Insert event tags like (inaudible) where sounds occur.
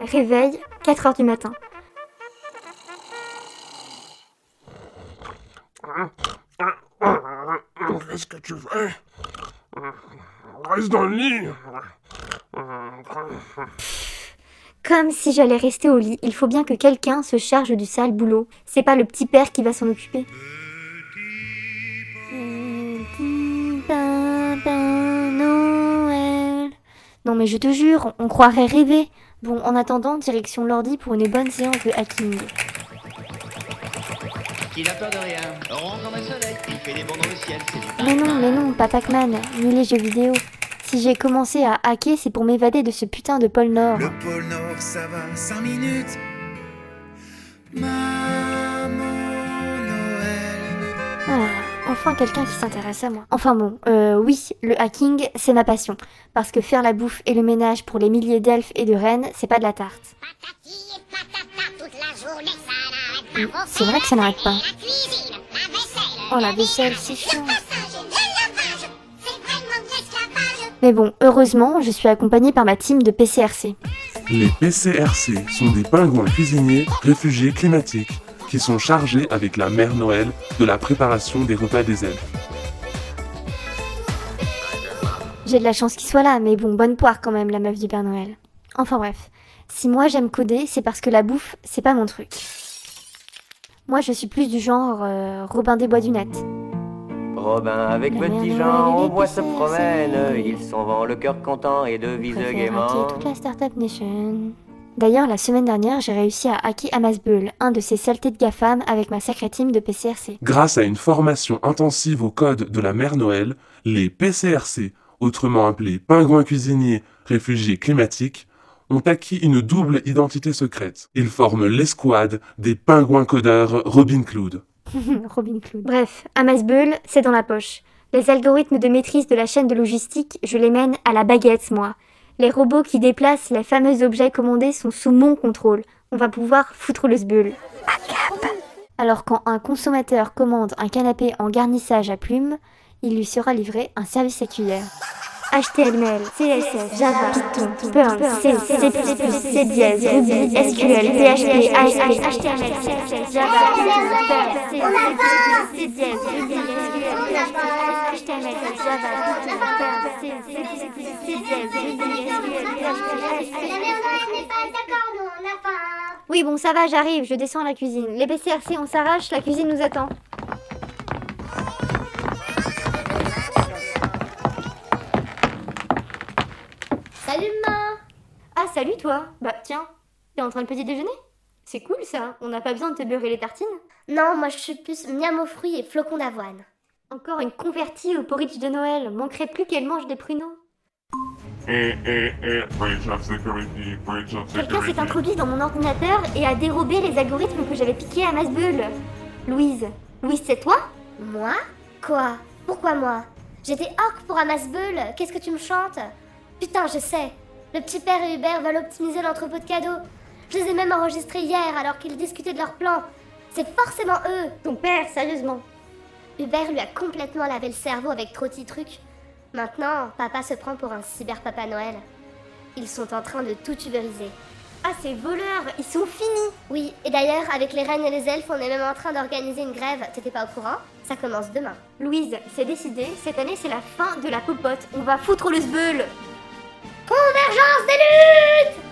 Réveil, 4h du matin. Qu'est-ce que tu fais? Reste dans le lit. Comme si j'allais rester au lit, il faut bien que quelqu'un se charge du sale boulot. C'est pas le petit père qui va s'en occuper. Petit Non mais je te jure, on croirait rêver. Bon, en attendant, direction l'ordi pour une bonne séance de hacking. Il a peur de rien. Rond comme un soleil. Il fait des bonds dans le ciel. C'est du Mais non, mais non, pas Pac-Man, ni les jeux vidéo. Si j'ai commencé à hacker, c'est pour m'évader de ce putain de pôle Nord. Le pôle Nord, ça va, 5 minutes. Maman enfin quelqu'un qui s'intéresse à moi. Enfin bon, euh, oui, le hacking, c'est ma passion. Parce que faire la bouffe et le ménage pour les milliers d'elfes et de reines, c'est pas de la tarte. C'est vrai que ça n'arrête pas. Oh la vaisselle, c'est chiant. Mais bon, heureusement, je suis accompagnée par ma team de PCRC. Les PCRC sont des pingouins cuisiniers réfugiés climatiques qui sont chargés avec la mère Noël de la préparation des repas des elfes. J'ai de la chance qu'il soit là, mais bon, bonne poire quand même, la meuf du Père Noël. Enfin bref, si moi j'aime coder, c'est parce que la bouffe, c'est pas mon truc. Moi, je suis plus du genre euh, Robin des Bois du Net. Robin avec La petit Jean, voit les se promène, ils s'en vont le cœur content et devise gaiement. toute la Startup Nation. D'ailleurs, la semaine dernière, j'ai réussi à hacker Amasbull, un de ces saletés de GAFAM, avec ma sacrée team de PCRC. Grâce à une formation intensive au code de la mère Noël, les PCRC, autrement appelés pingouins cuisiniers réfugiés climatiques, ont acquis une double identité secrète. Ils forment l'escouade des pingouins codeurs Robin Cloud. (laughs) Robin Cloud. Bref, Amasbull, c'est dans la poche. Les algorithmes de maîtrise de la chaîne de logistique, je les mène à la baguette, moi. Les robots qui déplacent les fameux objets commandés sont sous mon contrôle. On va pouvoir foutre le cap Alors quand un consommateur commande un canapé en garnissage à plumes, il lui sera livré un service à cuillère. HTML, CSS, Java, Python, Perl, C, C++, C dièse, Ruby, SQL, PHP, ASP, HTML, CSS, Java, Python, Perl, C, C++, C dièse, Ruby, SQL, HTML, Java, Python, Perl, C, C++, C Ruby. Oui, bon, ça va, j'arrive, je descends à la cuisine. Les BCRC, on s'arrache, la cuisine nous attend. Ah, salut toi Bah, tiens, t'es en train de petit déjeuner? C'est cool ça, on n'a pas besoin de te beurrer les tartines. Non, moi je suis plus miam aux fruits et flocons d'avoine. Encore une convertie au porridge de Noël, manquerait plus qu'elle mange des pruneaux. Eh, eh, eh, breach of security, breach of Quelqu'un s'est introduit dans mon ordinateur et a dérobé les algorithmes que j'avais piqués à Masbull. Louise. Louise, c'est toi? Moi? Quoi? Pourquoi moi? J'étais orc pour Amasbull, qu'est-ce que tu me chantes? Putain, je sais. Le petit père et Hubert veulent optimiser l'entrepôt de cadeaux. Je les ai même enregistrés hier alors qu'ils discutaient de leur plan. C'est forcément eux. Ton père, sérieusement. Hubert lui a complètement lavé le cerveau avec trop de trucs. Maintenant, papa se prend pour un cyber papa Noël. Ils sont en train de tout tuberiser. Ah, ces voleurs, ils sont finis Oui, et d'ailleurs, avec les reines et les elfes, on est même en train d'organiser une grève. T'étais pas au courant? Ça commence demain. Louise, c'est décidé, cette année c'est la fin de la popote. On va foutre le sbeul Convergence des luttes